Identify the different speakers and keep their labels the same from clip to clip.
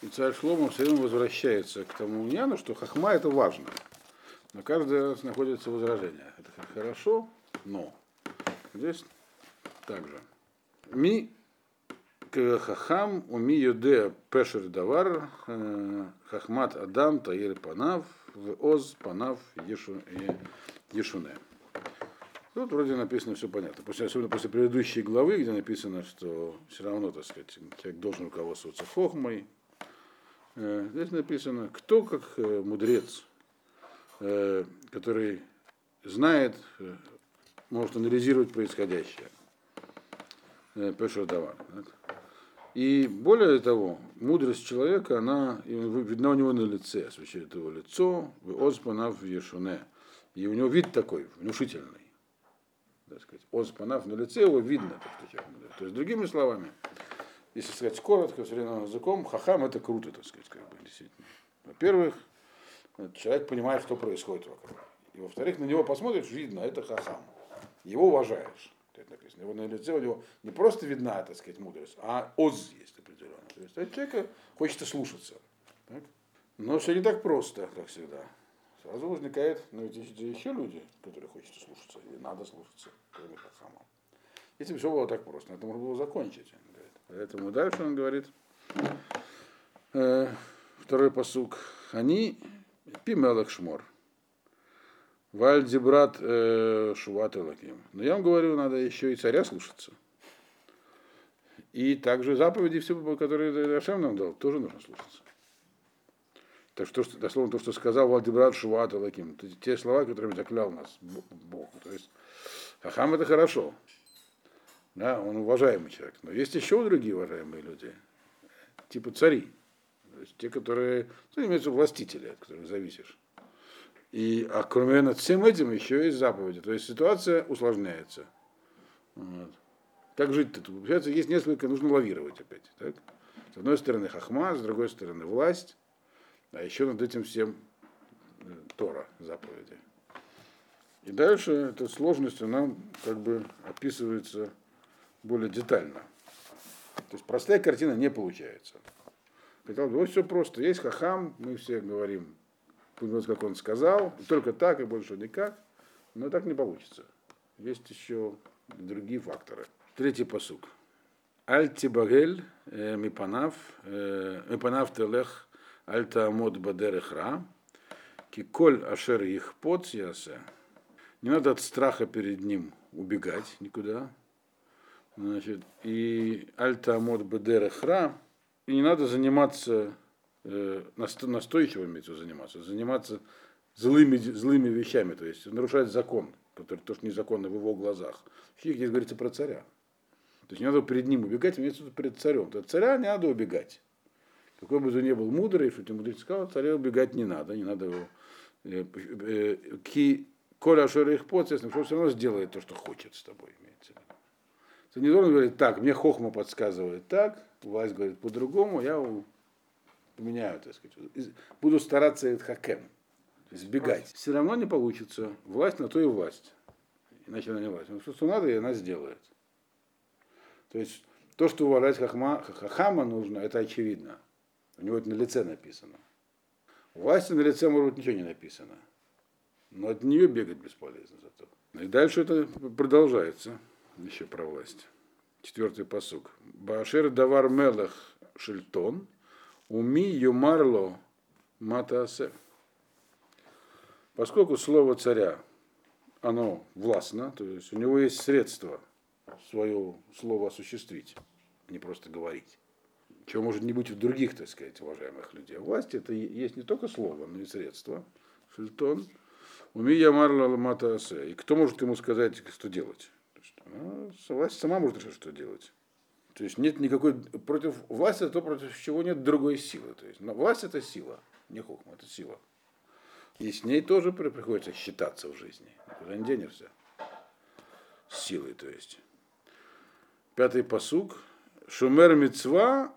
Speaker 1: И царь Шлома все время возвращается к тому мнению, что хахма это важно. Но каждый раз находится возражение. Это хорошо, но здесь также. Ми хахам уми юде пешер давар э, хахмат адам таир панав в оз панав ешуне. Тут вроде написано все понятно. После, особенно после предыдущей главы, где написано, что все равно, так сказать, человек должен руководствоваться хохмой. Э, здесь написано, кто как э, мудрец, э, который знает, может анализировать происходящее. Пешер Давар. И более того, мудрость человека, она видна у него на лице, освещает его лицо, в оспанав ешуне. И у него вид такой, внушительный так сказать, озпанав на лице его видно, так сказать, То есть, другими словами, если сказать коротко, современным языком, хахам это круто, так сказать, как бы, действительно. Во-первых, человек понимает, что происходит вокруг. И во-вторых, на него посмотришь, видно, это хахам. Его уважаешь. Это написано. Его на лице у него не просто видна, так сказать, мудрость, а оз есть определенно. То есть от человека хочется слушаться. Так? Но все не так просто, как всегда. Сразу возникает, ну ведь еще люди, которые хочется слушаться, и надо слушаться, кроме Хахама. Если бы все было так просто, это можно было закончить. Поэтому дальше он говорит, э, второй посук, они пимелах шмор. Вальди брат э, Шуват Лаким. Но я вам говорю, надо еще и царя слушаться. И также заповеди, все, которые Ашем нам дал, тоже нужно слушаться. Так что, дословно то, что сказал Владимир Шуат Лаким, те слова, которыми заклял нас Бог. То есть Хахам это хорошо. Да, он уважаемый человек. Но есть еще другие уважаемые люди, типа цари. То есть те, которые, ну, имеются властители, от которых зависишь. И, а кроме над всем этим еще есть заповеди. То есть ситуация усложняется. Вот. Как жить-то? Получается, есть несколько, нужно лавировать опять. Так? С одной стороны хахма, с другой стороны власть. А еще над этим всем э, Тора, заповеди. И дальше эта сложность, она как бы описывается более детально. То есть простая картина не получается. Хотел бы, вот все просто. Есть хахам, мы все говорим, вот как он сказал, только так и больше никак, но так не получится. Есть еще другие факторы. Третий посук. Аль тибагель э, мипанав, э, мипанав телех Альта Амод Бадерехра, Киколь Ашер их ясе. Не надо от страха перед ним убегать никуда. Значит, и Альта Амод Бадерехра, и не надо заниматься э, настойчиво имеется заниматься, заниматься злыми, злыми вещами, то есть нарушать закон, который тоже незаконно в его глазах. Здесь говорится про царя. То есть не надо перед ним убегать, имеется в виду перед царем. От царя не надо убегать. Какой бы ты ни был мудрый, что ты мудрец сказал, царя убегать не надо, не надо его. Э, э, ки Коля Шора их подсвестно, что все равно сделает то, что хочет с тобой, имеется Ты не должен говорить, так, мне Хохма подсказывает так, власть говорит по-другому, я поменяю, так сказать. Буду стараться это хакем, избегать. Все равно не получится. Власть на то и власть. Иначе она не власть. Но что надо, и она сделает. То есть то, что уважать хахма, хахама нужно, это очевидно. У него это на лице написано. У власти на лице, может быть, ничего не написано. Но от нее бегать бесполезно зато. И дальше это продолжается. Еще про власть. Четвертый посук. Башер давар мелах шельтон, уми юмарло матаасе. Поскольку слово царя, оно властно, то есть у него есть средства свое слово осуществить, не просто говорить чего может не быть в других, так сказать, уважаемых людей. Власть это есть не только слово, но и средство. Шельтон. Умия марла ламата И кто может ему сказать, что делать? Ну, власть сама может решить, что делать. То есть нет никакой против власти, то, против чего нет другой силы. То есть власть это сила, не хухма, это сила. И с ней тоже приходится считаться в жизни. Никуда не денешься. С силой, то есть. Пятый посуг. Шумер мецва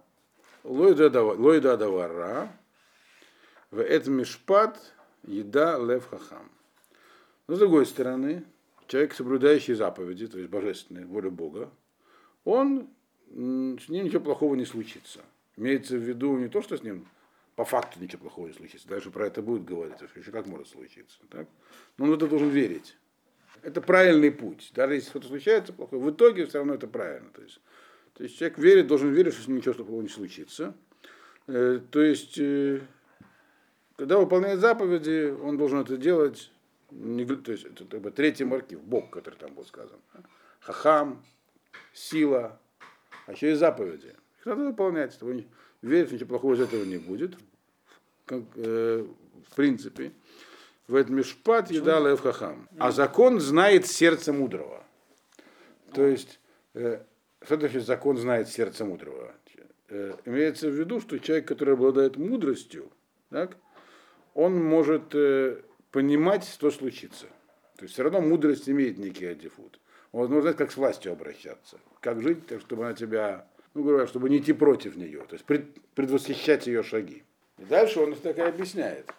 Speaker 1: Лойда давара, в мишпат еда лев хахам. Но с другой стороны, человек, соблюдающий заповеди, то есть божественные, волю Бога, он, с ним ничего плохого не случится. Имеется в виду не то, что с ним по факту ничего плохого не случится, дальше про это будет говориться, что еще как может случиться. Так? Но он в это должен верить. Это правильный путь. Даже если что-то случается плохое, в итоге все равно это правильно. То есть, то есть человек верит, должен верить, что с ним ничего плохого не случится. Э, то есть, э, когда выполняет заповеди, он должен это делать, не, то есть это бы, третий маркив, Бог, который там был сказан. Хахам, сила, а еще и заповеди. Их надо выполнять, чтобы верить, ничего плохого из этого не будет. Как, э, в принципе. В этом мишпат едал в хахам. А закон знает сердце мудрого. То есть, э, что значит закон знает сердце мудрого? Э, имеется в виду, что человек, который обладает мудростью, так, он может э, понимать, что случится. То есть все равно мудрость имеет некий адифут. Он может знать, как с властью обращаться, как жить, так, чтобы она тебя, ну, говоря, чтобы не идти против нее, то есть пред, предвосхищать ее шаги. И дальше он так и объясняет.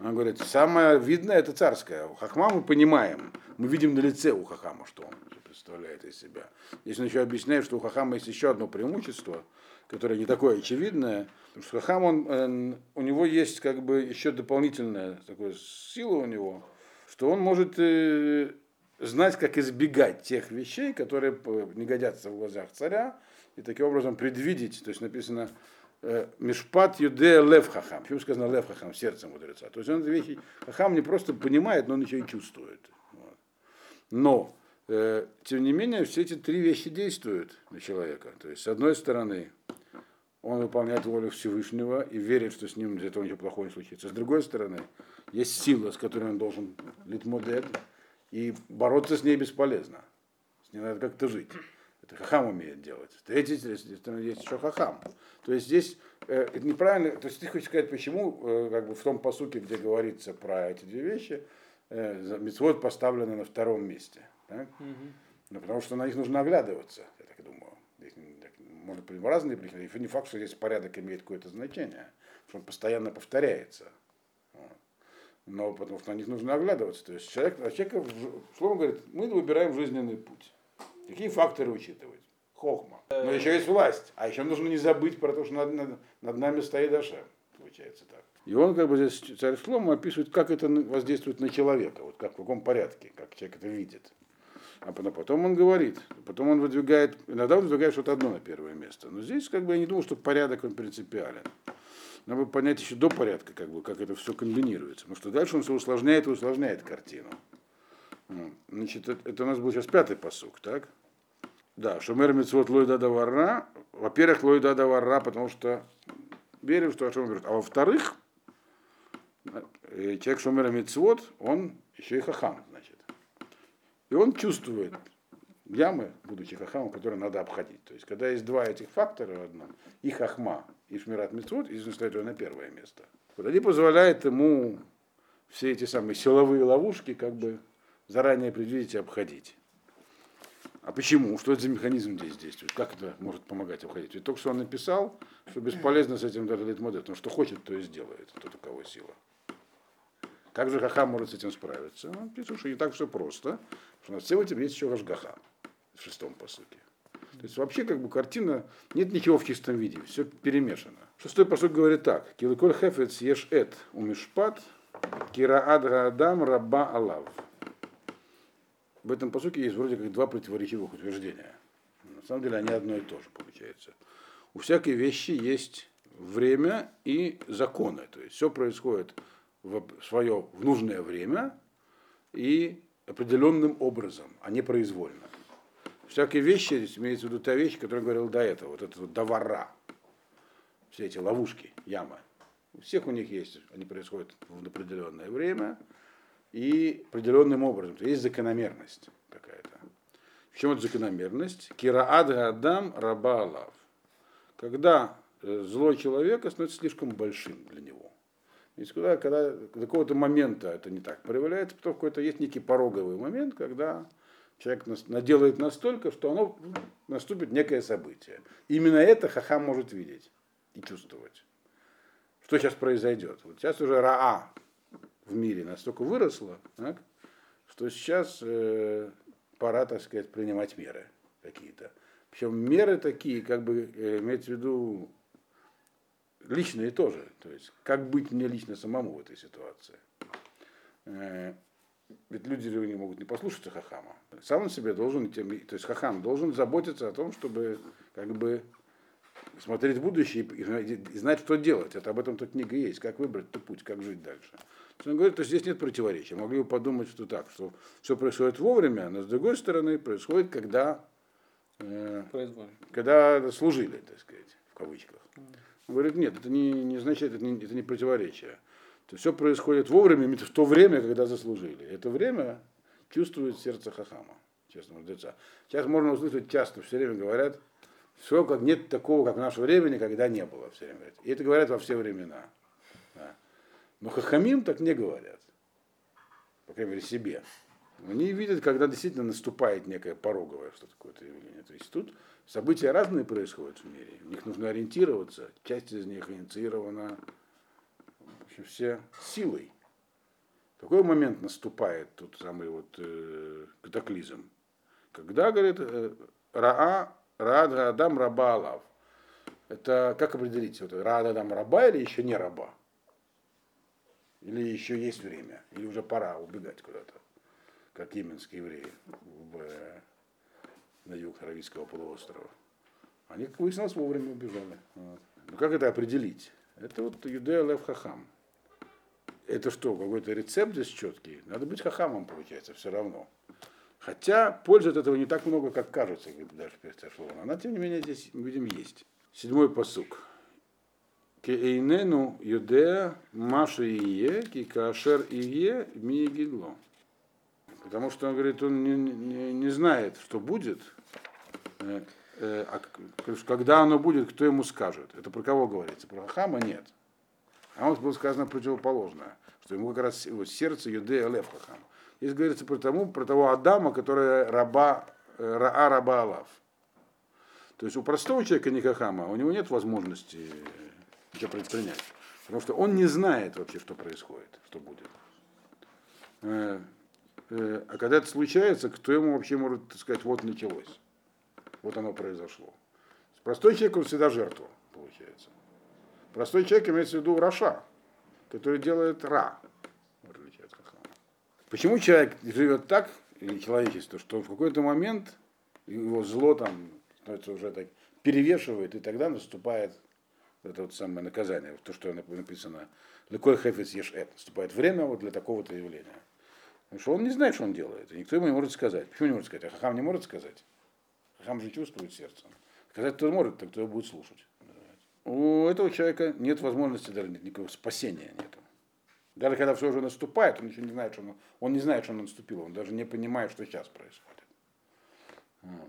Speaker 1: Он говорит, самое видное это царское. У Хахма мы понимаем, мы видим на лице у Хахама, что он представляет из себя. Здесь он еще объясняет, что у Хахама есть еще одно преимущество, которое не такое очевидное, потому что Хахам, он, он, у него есть как бы еще дополнительная такая сила у него, что он может э, знать, как избегать тех вещей, которые не годятся в глазах царя, и таким образом предвидеть, то есть написано, Э, Мишпат юдея лев хахам. Почему сказано лев хахам, сердце мудреца? То есть он эти вещи, хахам не просто понимает, но он еще и чувствует. Вот. Но, э, тем не менее, все эти три вещи действуют на человека. То есть, с одной стороны, он выполняет волю Всевышнего и верит, что с ним для этого ничего плохого не случится. С другой стороны, есть сила, с которой он должен литмодет, и бороться с ней бесполезно. С ней надо как-то жить. Это хахам умеет делать. С третьей стороны есть еще хахам. То есть здесь э, это неправильно, то есть ты хочешь сказать, почему э, как бы в том посуке, где говорится про эти две вещи, э, митцвот поставлены на втором месте. Угу. Ну, потому что на них нужно оглядываться, я так думаю. Здесь, может быть разные причины. И не факт, что здесь порядок имеет какое-то значение, что он постоянно повторяется. Но потому что на них нужно оглядываться. То есть человек, а человек, словом говорит, мы выбираем жизненный путь. Какие факторы учитывать? Хохма. Но еще есть власть. А еще нужно не забыть про то, что над, над, над нами стоит Ашем. Получается так. И он как бы здесь царь Шлома описывает, как это воздействует на человека, вот как в каком порядке, как человек это видит. А потом он говорит, потом он выдвигает, иногда он выдвигает что-то одно на первое место. Но здесь как бы я не думаю, что порядок он принципиален. Надо понять еще до порядка, как бы, как это все комбинируется. Потому что дальше он все усложняет и усложняет картину. Значит, это, у нас был сейчас пятый посук, так? Да, Шумер Мицвод Лойда Давара. Во-первых, Лойда Давара, потому что верим, что о чем говорит. А во-вторых, э, человек Шумер Мицвод, он еще и хахам. И он чувствует ямы, будучи хахамом, которые надо обходить. То есть, когда есть два этих фактора в одном, и хахма, и шмират митцвот, и ставит его на первое место. Вот они позволяют ему все эти самые силовые ловушки как бы заранее предвидеть и обходить. А почему? Что это за механизм здесь действует? Как это может помогать обходить? Ведь только что он написал, что бесполезно с этим даже модель, потому что хочет, то и сделает, тот у кого сила. Как же Хахам может с этим справиться? Он пишет, что не так все просто, что на этим есть еще Рашгаха в шестом посылке. То есть вообще как бы картина, нет ничего в чистом виде, все перемешано. Шестой посыл говорит так. Киликоль хефец еш эт умишпат кира адра адам раба алав в этом посуке есть вроде как два противоречивых утверждения. На самом деле они одно и то же получается. У всякой вещи есть время и законы. То есть все происходит в свое в нужное время и определенным образом, а не произвольно. Всякие вещи, здесь имеется в виду та вещь, которую я говорил до этого, вот это вот довара, все эти ловушки, ямы. У всех у них есть, они происходят в определенное время, и определенным образом. То есть закономерность какая-то. В чем эта закономерность? Кираад Адам Раба Алав. Когда э, злой человек становится слишком большим для него. И когда, когда до какого-то момента это не так проявляется, потом какой-то есть некий пороговый момент, когда человек наделает настолько, что оно наступит некое событие. Именно это Хахам может видеть и чувствовать. Что сейчас произойдет? Вот сейчас уже Раа, в мире настолько выросло, так, что сейчас э, пора, так сказать, принимать меры какие-то. Причем меры такие, как бы, э, имеется в виду, личные тоже. То есть, как быть мне лично самому в этой ситуации. Э, ведь люди не могут не послушаться Хахама. Сам он себе должен, то есть Хахам должен заботиться о том, чтобы как бы смотреть в будущее и, знать, что делать. Это об этом тут книга есть, как выбрать тот путь, как жить дальше. Он говорит, что здесь нет противоречия. Могли бы подумать, что так, что все происходит вовремя, но с другой стороны происходит, когда, э, когда служили, так сказать, в кавычках. Говорит, нет, это не, не означает, это не, это не противоречие. То все происходит вовремя, в то время, когда заслужили. Это время чувствует сердце Хахама, честно мудреца. Сейчас можно услышать часто, все время говорят, все как нет такого, как в наше время, никогда не было все время. И это говорят во все времена. Да. Но хахамим так не говорят. По крайней мере, себе. Они видят, когда действительно наступает некое пороговое что такое-то явление. То есть тут события разные происходят в мире. В них нужно ориентироваться. Часть из них инициирована общем, все силой. Какой момент наступает тут самый вот э, катаклизм? Когда, говорит, э, Раа Рад Адам Раба Алав. Это как определить? Вот, Рад Адам Раба или еще не раба? Или еще есть время? Или уже пора убегать куда-то? Как йеменские евреи в, на юг Аравийского полуострова. Они, как выяснилось, вовремя убежали. Вот. Ну как это определить? Это вот Юдея Лев Хахам. Это что, какой-то рецепт здесь четкий? Надо быть хахамом, получается, все равно. Хотя пользы от этого не так много, как кажется, даже Перцашова. Она, тем не менее, здесь, мы видим, есть. Седьмой посук. Кеэйнену юдея маши ие, ки кашер ие ми гидло. Потому что он говорит, он не, не, не знает, что будет, э, э, а когда оно будет, кто ему скажет. Это про кого говорится? Про Хама нет. А он было сказано противоположное, что ему как раз его сердце юдея лев Хахам. Здесь говорится про, тому, про того Адама, который раба, э, раа раба Алав. То есть у простого человека Никахама, у него нет возможности ничего предпринять. Потому что он не знает вообще, что происходит, что будет. Э, а когда это случается, кто ему вообще может сказать, вот началось, вот оно произошло. Простой человек, он всегда жертва, получается. Простой человек имеется в виду Раша, который делает Ра. Почему человек живет так, или человечество, что в какой-то момент его зло там становится уже так, перевешивает, и тогда наступает это вот самое наказание, то, что написано, Лекой хефец ешет, наступает время вот для такого-то явления. Потому что он не знает, что он делает, и никто ему не может сказать. Почему не может сказать? А Хахам не может сказать. Хахам же чувствует сердцем. Сказать кто может, так кто будет слушать. У этого человека нет возможности даже никакого спасения нету. Даже когда все уже наступает, он еще не знает, что он, он не знает, что он наступил, он даже не понимает, что сейчас происходит. Вот.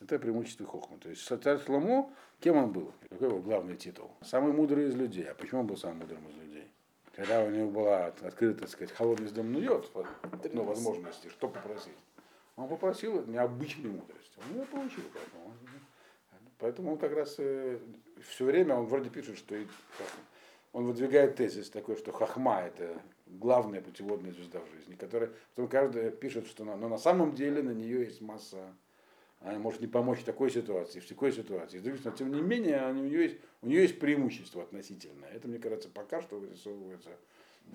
Speaker 1: Это преимущество Хохма. То есть царь Шломо, кем он был? Какой его главный титул? Самый мудрый из людей. А почему он был самым мудрым из людей? Когда у него была открыта, так сказать, холодный дом нует, ну, возможности, что попросить. Он попросил необычной мудрости. Он ее получил. Поэтому, поэтому он как раз э, все время, он вроде пишет, что он выдвигает тезис такой, что хахма это главная путеводная звезда в жизни, которая потом каждый пишет, что но на самом деле на нее есть масса, она может не помочь в такой ситуации, в такой ситуации. Но тем не менее, у нее есть, у нее есть преимущество относительное. Это, мне кажется, пока что вырисовывается,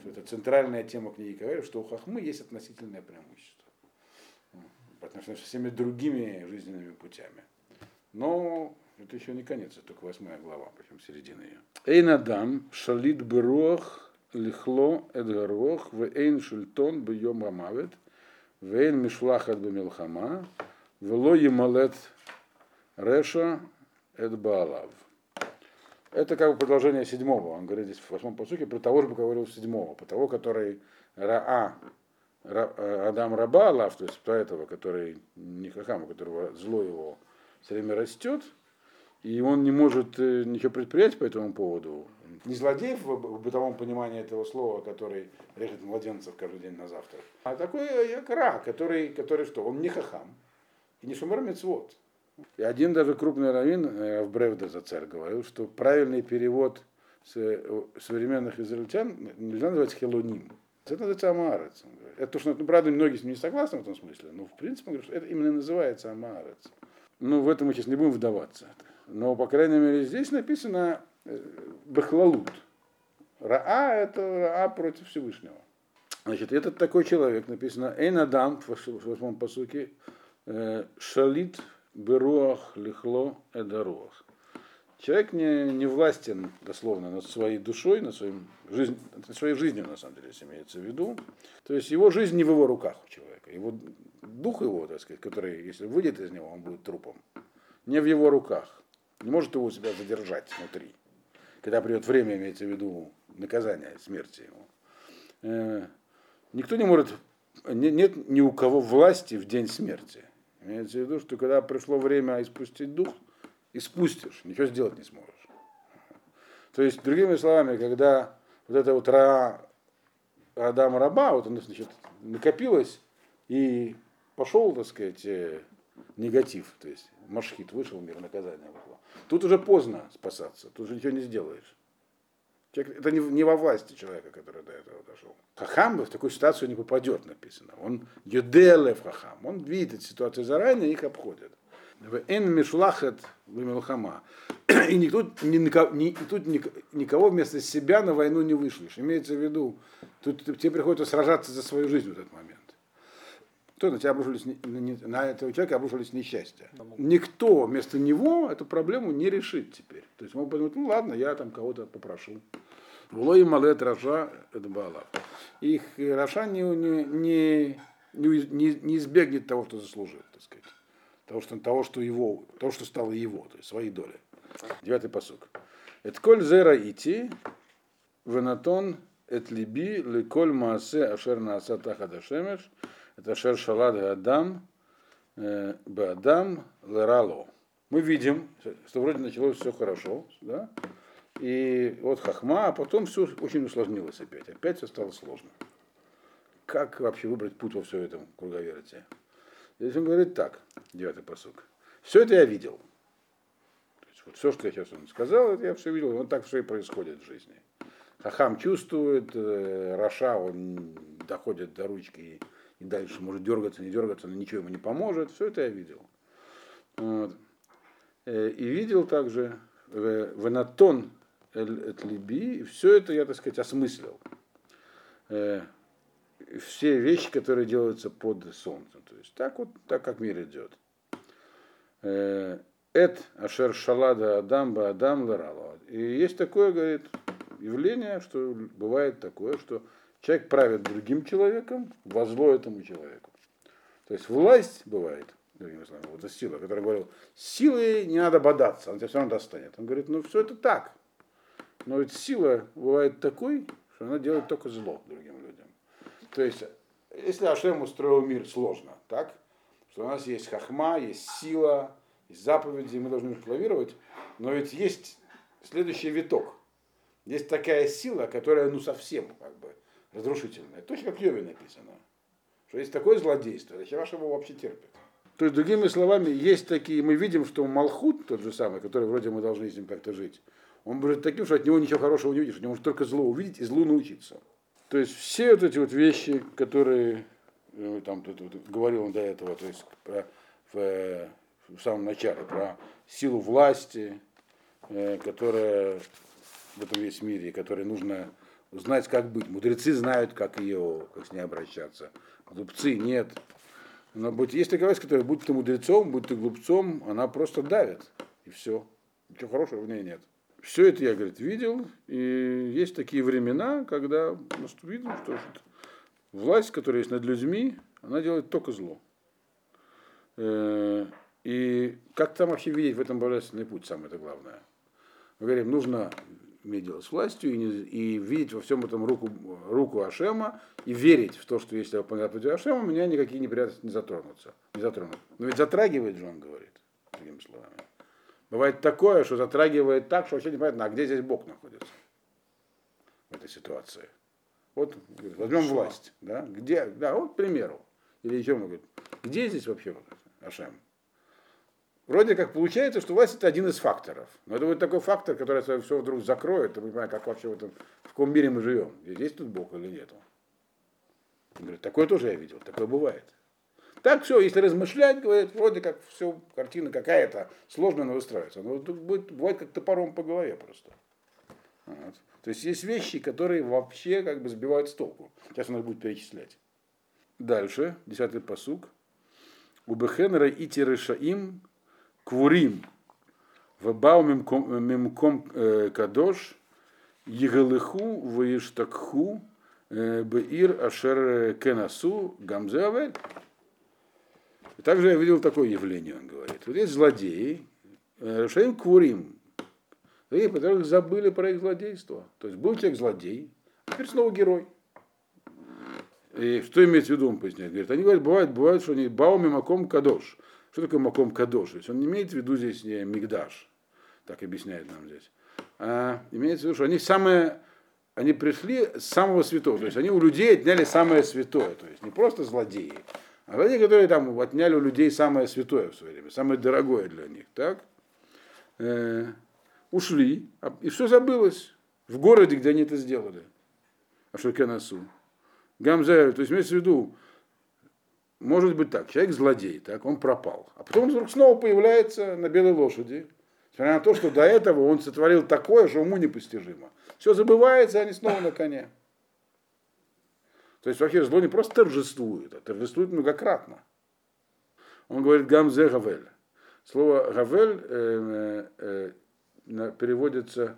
Speaker 1: что это центральная тема книги говорит, что у хахмы есть относительное преимущество. По отношению со всеми другими жизненными путями. Но это еще не конец, это только восьмая глава, причем середина ее. Эйнадам шалит бруах лихло эдгарох в эйн шильтон бьем амавет в эйн мишлахат бемилхама вело емалет реша эдбаалав. Это как бы продолжение седьмого. Он говорит здесь в восьмом посуке про того же, говорил седьмого, про того, который Раа, Ра, Адам Раба Алав, то есть про этого, который не Хахам, у которого зло его все время растет, и он не может э, ничего предпринять по этому поводу. Не злодей в бытовом понимании этого слова, который режет младенцев каждый день на завтрак, а такой якра, который, который что, он не хахам и не шумер мецвод. И один даже крупный раввин э, в Бревде за царь говорил, что правильный перевод э, современных израильтян нельзя называть хелоним. Это называется амаарец. Это то, что, ну, правда, многие с ним не согласны в этом смысле, но в принципе, он говорит, что это именно называется амаарец. Ну, в этом мы сейчас не будем вдаваться. Но, по крайней мере, здесь написано, бахлалут. Раа это Раа против Всевышнего. Значит, этот такой человек, написано, Эйн Адам, в восьмом посуке, шалит беруах лихло эдаруах. Человек не, не властен, дословно, над своей душой, над, своим жизнь, над своей жизнью, на самом деле, имеется в виду. То есть его жизнь не в его руках у человека. Его, дух его, так сказать, который, если выйдет из него, он будет трупом. Не в его руках. Не может его себя задержать внутри. Когда придет время, имеется в виду наказание, смерти его. Э, никто не может, нет ни у кого власти в день смерти. Имеется в виду, что когда пришло время испустить дух, и спустишь, ничего сделать не сможешь. То есть, другими словами, когда вот это вот ра Адам раба, вот он, значит, накопилось и пошел, так сказать, э, негатив, то есть машхит вышел, мир наказания вышло. Тут уже поздно спасаться, тут уже ничего не сделаешь. Человек, это не, не во власти человека, который до этого дошел. Хахам в такую ситуацию не попадет, написано. Он юделев хахам. Он видит эти ситуации заранее и их обходит. Эн мишлахет милхама. И никто, ни, ни, тут никого вместо себя на войну не вышлешь. Имеется в виду, тут тебе приходится сражаться за свою жизнь в этот момент. Кто на тебя обрушились, на этого человека обрушились несчастья. Никто вместо него эту проблему не решит теперь. То есть мог подумать, ну ладно, я там кого-то попрошу. ולא ימלט רשע את בעליו. И רשע не, не, не, не, не избегнет того, что заслужил, так сказать того, что, того, что его, того, что стало его, то есть своей доли. Девятый посук. Это коль зера ити, венатон эт либи леколь маасе ашер нааса тахадашемеш, это ашер шалад адам, бадам лерало. Мы видим, что вроде началось все хорошо, да? И вот хахма, а потом все очень усложнилось опять. Опять все стало сложно. Как вообще выбрать путь во все этом круговерте? Здесь он говорит так, девятый посук. Все это я видел. То есть, вот все, что я сейчас вам сказал, это я все видел. Вот так все и происходит в жизни. Хахам чувствует, э, Раша, он доходит до ручки и, и дальше может дергаться, не дергаться, но ничего ему не поможет. Все это я видел. Вот. Э, и видел также э, Венатон Либи, все это я, так сказать, осмыслил все вещи, которые делаются под солнцем. То есть так вот, так как мир идет. Э, Эт Ашер Шалада Адам Ба Адам Ларала. И есть такое, говорит, явление, что бывает такое, что человек правит другим человеком во зло этому человеку. То есть власть бывает, другими словами, вот эта сила, которая говорил, силой не надо бодаться, он тебя все равно достанет. Он говорит, ну все это так. Но ведь сила бывает такой, что она делает только зло другим то есть, если Ашем устроил мир сложно, так, что у нас есть хахма, есть сила, есть заповеди, мы должны их лавировать, но ведь есть следующий виток. Есть такая сила, которая ну совсем как бы разрушительная. Точно как Йове написано. Что есть такое злодейство, Хираш его вообще терпит. То есть, другими словами, есть такие, мы видим, что Малхут, тот же самый, который вроде мы должны с ним как-то жить, он будет таким, что от него ничего хорошего не увидишь, от него может только зло увидеть и злу научиться. То есть все вот эти вот вещи, которые э, там тут, тут, говорил он до этого, то есть про, в, в самом начале, про силу власти, э, которая в этом весь мире, которой нужно знать, как быть. Мудрецы знают, как ее, как с ней обращаться. Глупцы нет. Но будь, есть такая власть, которая, будь ты мудрецом, будь ты глупцом, она просто давит. И все. Ничего хорошего в ней нет. Все это я, говорит, видел, и есть такие времена, когда видно, что власть, которая есть над людьми, она делает только зло. Э, и как там вообще видеть в этом божественный путь, самое это главное. Мы говорим, нужно иметь дело с властью и, не, и видеть во всем этом руку, руку Ашема и верить в то, что если я пути Ашема, меня никакие неприятности не затронутся. Не затронут. Но ведь затрагивает же он говорит, другими словами. Бывает такое, что затрагивает так, что вообще непонятно, а где здесь Бог находится в этой ситуации. Вот возьмем Шо? власть, да, где, да, вот к примеру. Или еще мы говорим, где здесь вообще вот Ашем? Вроде как получается, что власть это один из факторов. Но это будет такой фактор, который все вдруг закроет, и мы понимаем, как вообще в, этом, в каком мире мы живем. Здесь тут Бог или нету. Он говорит, такое тоже я видел, такое бывает. Так все, если размышлять, говорит, вроде как все, картина какая-то, сложно она выстраивается. Но будет, бывает как топором по голове просто. Вот. То есть есть вещи, которые вообще как бы сбивают с толку. Сейчас он их будет перечислять. Дальше, десятый посук. Убехенра ити решаим квурим вабау мимком э, кадош егалыху ваиштакху э, беир ашер кенасу гамзеавель. Также я видел такое явление, он говорит. Вот есть злодеи, э, решаим квурим, и которые забыли про их злодейство. То есть был человек злодей, а теперь снова герой. И что имеется в виду, он поясняет? Говорит, они говорят, бывает, бывает, что они бауми маком кадош. Что такое маком кадош? То есть он не имеет в виду здесь не мигдаш, так объясняет нам здесь. А имеется в виду, что они самые, они пришли с самого святого. То есть они у людей отняли самое святое. То есть не просто злодеи, а злодеи, которые там отняли у людей самое святое в свое время, самое дорогое для них. Так? Э, ушли, а, и все забылось в городе, где они это сделали. Ашуркенасу. Гамзер, то есть имеется в виду, может быть так, человек злодей, так, он пропал. А потом он вдруг снова появляется на белой лошади, несмотря на то, что до этого он сотворил такое, что уму непостижимо. Все забывается, они снова на коне. То есть вообще зло не просто торжествует, а торжествует многократно. Он говорит гамзе гавель. Слово гавель э, э, э, переводится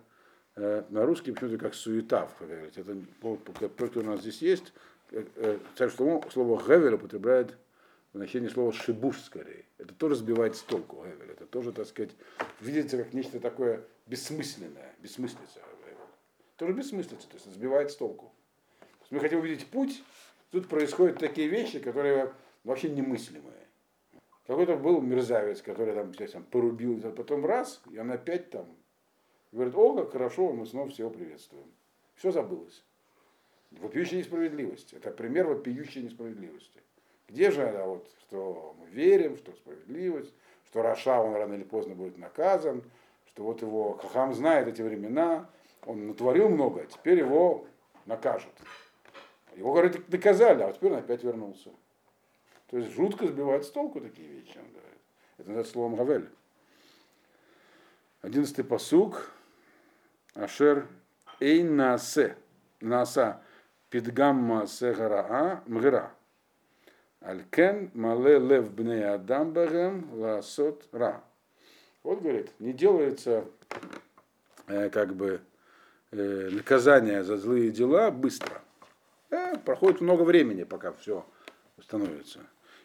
Speaker 1: э, на русский почему-то как суета, это то, что у нас здесь есть, Царь Шломо слово Гевель употребляет в значении слова шибуш скорее. Это тоже сбивает с толку Гевель. Это тоже, так сказать, видится как нечто такое бессмысленное, бессмыслица. Тоже бессмыслица, то есть сбивает с толку. Мы хотим увидеть путь, тут происходят такие вещи, которые вообще немыслимые. Какой-то был мерзавец, который там, там порубил, а потом раз, и он опять там говорит, о, как хорошо, мы снова всего приветствуем. Все забылось. Вопиющая несправедливость. Это пример вопиющей несправедливости. Где же это вот, что мы верим, что справедливость, что Раша, он рано или поздно будет наказан, что вот его Хахам знает эти времена, он натворил много, а теперь его накажут. Его, говорит, доказали, а теперь он опять вернулся. То есть жутко сбивает с толку такие вещи, он говорит. Это называется словом Гавель. Одиннадцатый посук. Ашер Эйн Наасе. Наса Пидгамма Сегараа Мгра. Алькен Мале Лев Бне Адам Багем Ласот Ра. Вот говорит, не делается э, как бы э, наказание за злые дела быстро. Э, проходит много времени, пока все установится.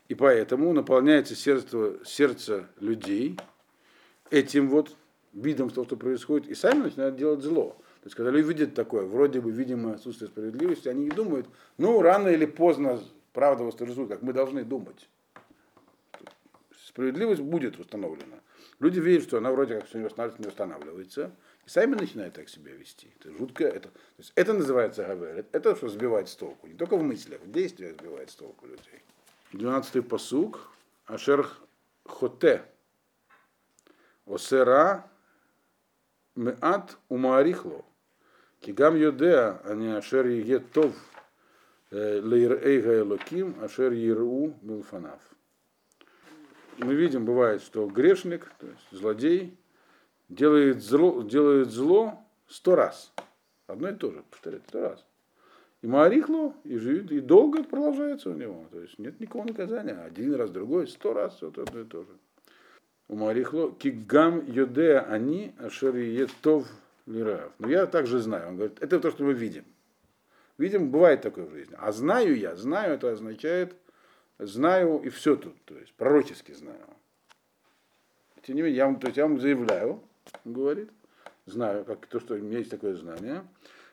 Speaker 1: И поэтому наполняется сердце, сердце людей этим вот видом того, что происходит, и сами начинают делать зло. То есть, когда люди видят такое, вроде бы видимо отсутствие справедливости, они не думают, ну, рано или поздно правда восторжествует, как мы должны думать. Справедливость будет установлена. Люди видят, что она вроде как все не восстанавливается, и сами начинают так себя вести. Это жутко. Это, то есть это называется гавер. Это что сбивает с толку. Не только в мыслях, в действиях сбивает с толку людей. Двенадцатый посук. Ашер хоте. Осера меат умаарихло. Кигам Йодеа, а не Ашер Еге Тов, Лейрейга Элоким, Ашер Еру Милфанав. Мы видим, бывает, что грешник, то есть злодей, делает зло, делает зло сто раз. Одно и то же, повторяет, сто раз. И Маарихло, и живет, и долго продолжается у него. То есть нет никакого наказания. Один раз, другой, сто раз, вот одно и то же. У Маарихло, кигам йодеа они, ашер тов Лираев. Но я также знаю. Он говорит, это то, что мы видим. Видим, бывает такое в жизни. А знаю я, знаю, это означает, знаю и все тут, то есть пророчески знаю. Тем не менее, я то есть я вам заявляю, говорит, знаю, как то, что у меня есть такое знание.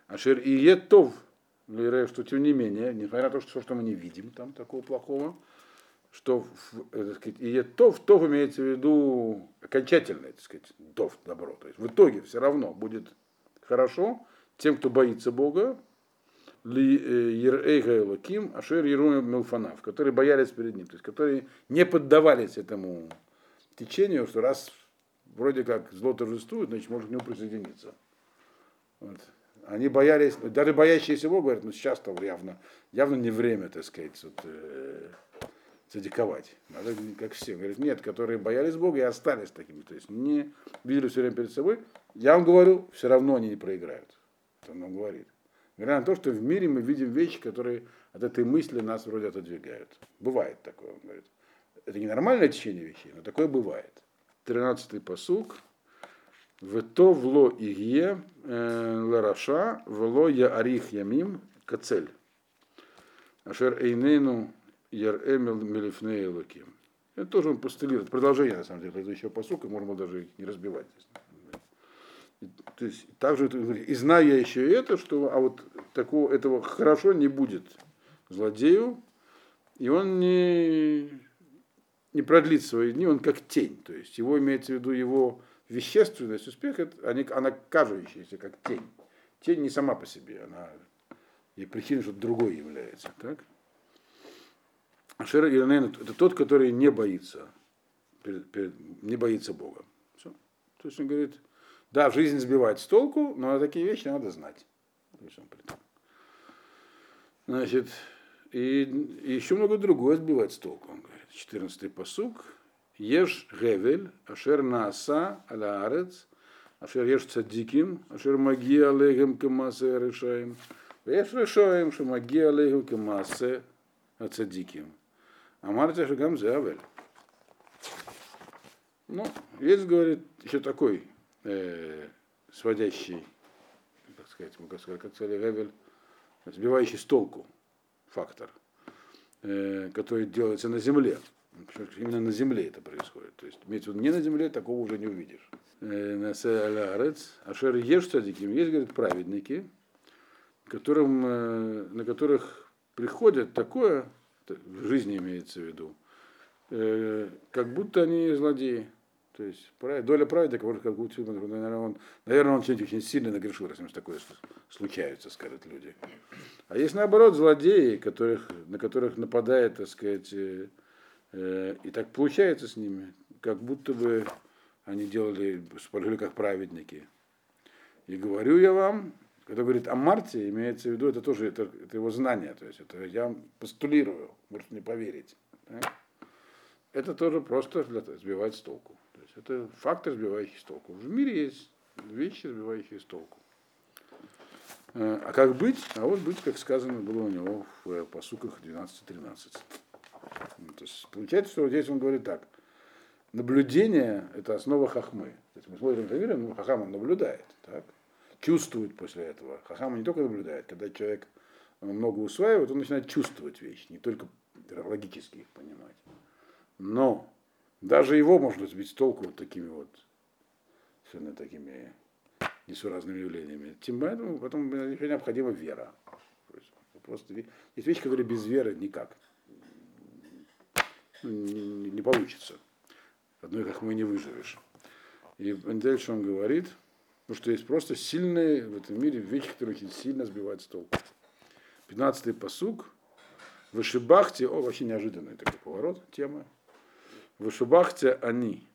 Speaker 1: Ашер и етов, что тем не менее, несмотря на то, что, что мы не видим там такого плохого, что э, так сказать, и то, в то имеется в виду окончательное, так сказать, тов, добро. То есть в итоге все равно будет хорошо тем, кто боится Бога, ли э, Ерейга Элоким, Ашер Ерум Милфанав, которые боялись перед ним, то есть которые не поддавались этому течению, что раз вроде как зло торжествует, значит, может к нему присоединиться. Вот. Они боялись, даже боящиеся Бога говорят, ну сейчас-то явно, явно не время, так сказать, вот, э, цадиковать. Надо, как все. Говорит, нет, которые боялись Бога и остались такими. То есть не видели все время перед собой. Я вам говорю, все равно они не проиграют. Это он нам говорит. Несмотря на то, что в мире мы видим вещи, которые от этой мысли нас вроде отодвигают. Бывает такое, он говорит. Это не нормальное течение вещей, но такое бывает. Тринадцатый посук. Вето вло иге э, лараша, вло я арих ямим кацель. Ашер эйнену яр эмил мелифней луким. Это тоже он постулирует. Продолжение, на самом деле, предыдущего посука, можно даже не разбивать. То есть также и знаю я еще это, что а вот такого этого хорошо не будет злодею, и он не, не продлит свои дни, он как тень. То есть его имеется в виду его вещественность, успех, это, она кажущаяся, как тень. Тень не сама по себе, она и причиной что-то другое является. Так? Ашер Ирнен это тот, который не боится, перед, перед, не боится Бога. Все. То есть он говорит, да, жизнь сбивает с толку, но такие вещи надо знать. Значит, и, и еще много другое сбивает с толку, он говорит. 14-й посук. Еш гевель, ашер нааса алаарец, ашер еш цадиким, ашер маги алейхем кемасе решаем. Еш решаем, что маги алейхем кемасе цадиким. Амарте шагам зявель. Ну, есть, говорит, еще такой э, сводящий, как сказать, как сказали Гевель, сбивающий с толку фактор, э, который делается на земле. Именно на земле это происходит. То есть, имеется не на земле, такого уже не увидишь. Э, Ашер ешь садиким, есть, говорит, праведники, которым, э, на которых приходит такое, в жизни имеется в виду, как будто они злодеи. То есть доля праведника, может, как будто, наверное, он, наверное, он что-нибудь очень сильно нагрешил, раз ему такое случается, скажут люди. А есть, наоборот, злодеи, которых, на которых нападает, так сказать, э, э, и так получается с ними, как будто бы они делали, спорили как праведники. И говорю я вам, когда говорит о Марте, имеется в виду, это тоже это, это его знание, то есть это я постулирую, можете не поверить. Да? Это тоже просто для, сбивать с толку есть это фактор, сбивающий с толку. В мире есть вещи, сбивающие с толку. Э, а как быть? А вот быть, как сказано было у него в э, посуках 12-13. Ну, то есть получается, что здесь он говорит так. Наблюдение – это основа хахмы. То есть мы смотрим на мир, ну, хахам он наблюдает, так? чувствует после этого. Хахам не только наблюдает, когда человек много усваивает, он начинает чувствовать вещи, не только логически их понимать. Но даже его можно сбить с толку вот такими вот совершенно такими несуразными явлениями. Тем более, потом еще необходима вера. Просто есть вещи, которые без веры никак ну, не, не получится. Одной как мы не выживешь. И дальше он говорит, ну, что есть просто сильные в этом мире вещи, которые очень сильно сбивают с толку. 15-й посуг. Вышибахте, о, вообще неожиданный такой поворот, тема. Вышубахте они.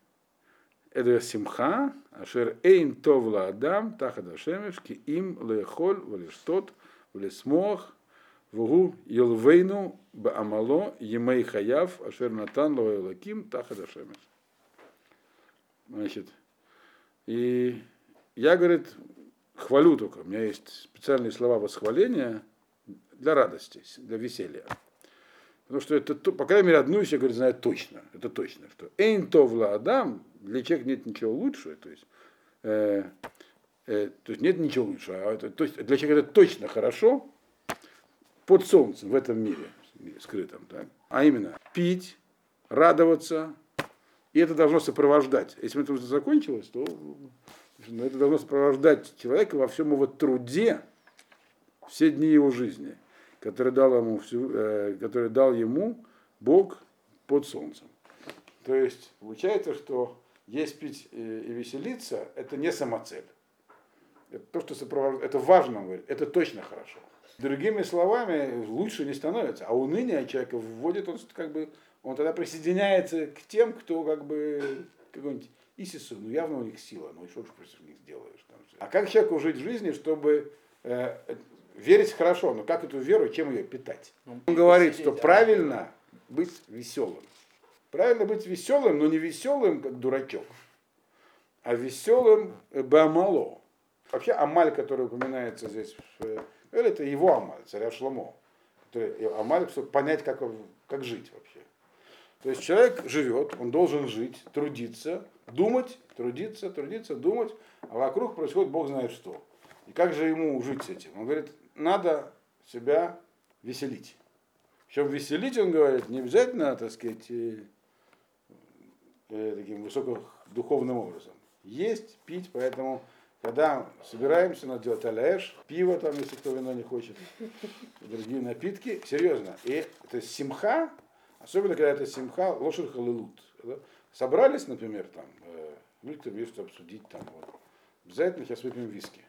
Speaker 1: Это симха, ашер эйн товла адам, тахада шемеш, ки им лехоль, валештот, валесмох, вугу елвейну баамало, емей хаяв, ашер натан лоэлаким, тахада шемеш. Значит, и я, говорит, хвалю только. У меня есть специальные слова восхваления для радости, для веселья. Потому что это, по крайней мере, одну вещь я говорю, знаю точно. Это точно, что Эйн Товла Адам, для человека нет ничего лучше, то есть, э, э, то есть нет ничего лучше, а это, то есть для человека это точно хорошо под солнцем в этом мире скрытом. Так? А именно пить, радоваться, и это должно сопровождать. Если это уже закончилось, то ну, это должно сопровождать человека во всем его труде все дни его жизни который дал ему, всю, э, который дал ему Бог под солнцем. То есть получается, что есть пить э, и веселиться, это не самоцель. Это то, что сопровождает, это важно, говорит, это точно хорошо. Другими словами, лучше не становится, а уныние человека вводит, он как бы, он тогда присоединяется к тем, кто как бы какой-нибудь Исису, ну явно у них сила, ну и что же против них сделаешь. Там. А как человеку жить в жизни, чтобы э, верить хорошо, но как эту веру, чем ее питать? Ну, Он говорит, что правильно быть веселым. Правильно быть веселым, но не веселым, как дурачок, а веселым бамало. Вообще Амаль, который упоминается здесь, это его Амаль, царя Шломо. Амаль, чтобы понять, как, как жить вообще. То есть человек живет, он должен жить, трудиться, думать, трудиться, трудиться, думать, а вокруг происходит Бог знает что. И как же ему жить с этим? Он говорит, надо себя веселить. Чтобы веселить, он говорит, не обязательно, так сказать, э, таким высокодуховным образом. Есть, пить, поэтому когда собираемся, надо делать аляэш, пиво там, если кто вино не хочет, другие напитки, серьезно. И это симха, особенно когда это симха, лошадь халилут. Собрались, например, там, э, выпьем есть обсудить там, вот. Обязательно сейчас выпьем виски.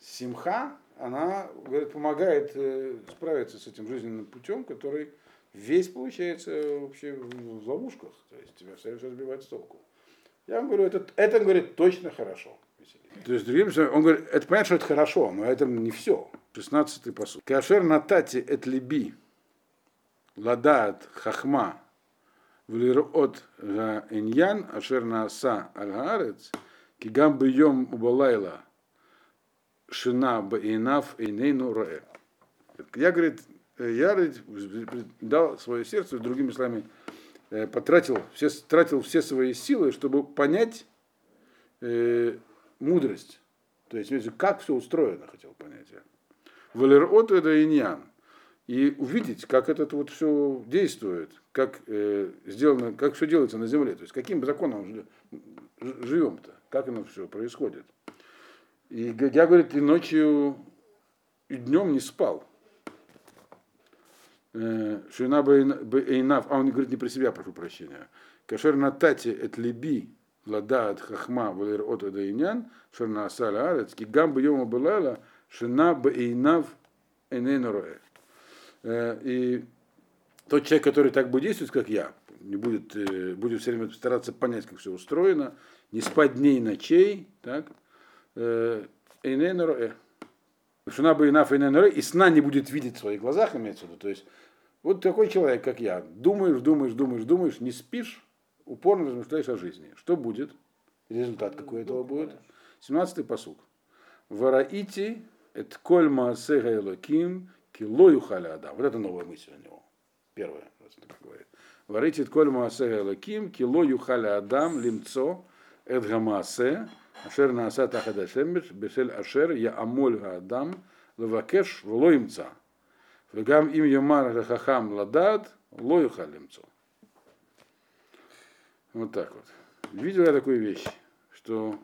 Speaker 1: Симха, она говорит, помогает э, справиться с этим жизненным путем, который весь получается вообще в ловушках. То есть тебя все время сбивает с толку. Я вам говорю, это, это говорит, точно хорошо. То есть, другим словом, он говорит, это понятно, что это хорошо, но это не все. 16-й посуд. Кашер натати эт либи, ладаат хахма, влирот иньян, ашер нааса аль-гаарец, кигам бьем убалайла, шина баинав инейну роэ. Я, говорит, я говорит, дал свое сердце, другими словами, Э, потратил все, тратил все свои силы, чтобы понять э, мудрость. То есть, как все устроено, хотел понять я. Валерот это иньян. И увидеть, как это вот все действует, как э, сделано, как все делается на земле. То есть, каким законом живем-то, как оно все происходит. И я, говорит, и ночью, и днем не спал. Э, Шина Бейнав, а он говорит не про себя, прошу прощения. Кашер натати эт либи ладаат хахма валер от адайнян, шерна асаля арец, ки гам бьема балала, шина бейнав энейна роэ. Э, и тот человек, который так будет действовать, как я, не будет, э, будет все время стараться понять, как все устроено, не спать дней и ночей, так, энейна роэ. Шина бейнав энейна роэ, и сна не будет видеть в своих глазах, имеется в виду, то есть вот такой человек, как я, думаешь, думаешь, думаешь, думаешь, не спишь, упорно размышляешь о жизни. Что будет? Результат какой этого будет? 17-й посуг. Вараити эт коль маасега элоким килою халяда. Вот это новая мысль у него. Первая, так говорит. Варити эт коль маасега элоким килою адам лимцо эт гамаасе ашер нааса тахадашемеш бешель ашер я амоль адам левакеш влоимца. Вегам им Йомар Хахам Ладат Лоюха Лемцо. Вот так вот. Видел я такую вещь, что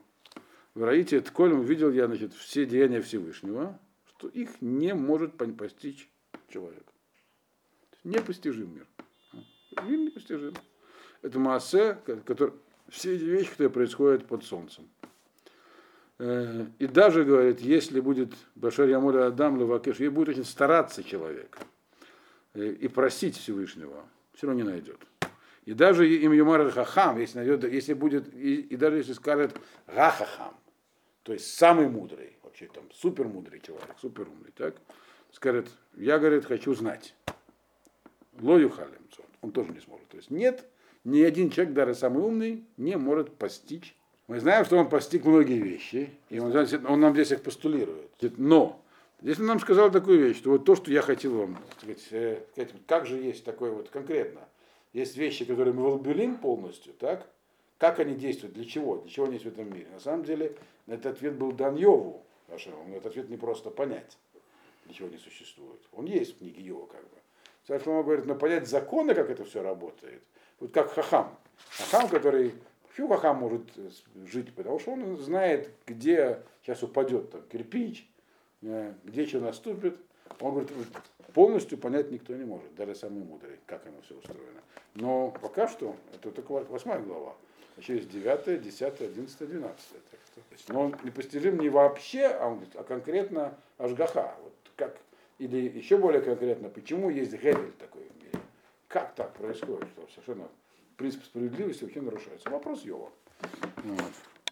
Speaker 1: в Раите Тколем видел я значит, все деяния Всевышнего, что их не может постичь человек. Непостижим мир. Мир непостижим. Это масса, который, все эти вещи, которые происходят под солнцем. Э, и даже, говорит, если будет Башар Ямуля Адам Левакеш, и будет очень стараться человек э, и просить Всевышнего, все равно не найдет. И даже им Юмар Хахам, если найдет, если будет, и, и даже если скажет Гахахам, то есть самый мудрый, вообще там супер мудрый человек, супер умный, так, скажет, я, говорит, хочу знать. Лою Халимцон, он тоже не сможет. То есть нет, ни один человек, даже самый умный, не может постичь мы знаем, что он постиг многие вещи, и он, он нам здесь их постулирует. Но, если он нам сказал такую вещь, что вот то, что я хотел вам сказать, э, как же есть такое вот конкретно, есть вещи, которые мы волбелим полностью, так? Как они действуют, для чего, для чего они есть в этом мире. На самом деле, этот ответ был дан Йову, этот ответ не просто понять, для чего они существуют. Он есть в книге Йова, как бы. Царь говорит, но понять законы, как это все работает, вот как Хахам. Хахам, который Хахам может э, жить? Потому что он знает, где сейчас упадет там, кирпич, э, где что наступит. Он говорит, полностью понять никто не может, даже самый мудрый, как оно все устроено. Но пока что, это только восьмая глава, а через девятая, десятая, одиннадцатая, двенадцатая. Но он непостижим не вообще, а, он, а конкретно Ашгаха. Вот как, или еще более конкретно, почему есть Гевель такой в мире? Как так происходит, что совершенно принцип справедливости вообще нарушается. Вопрос Йова. Вот.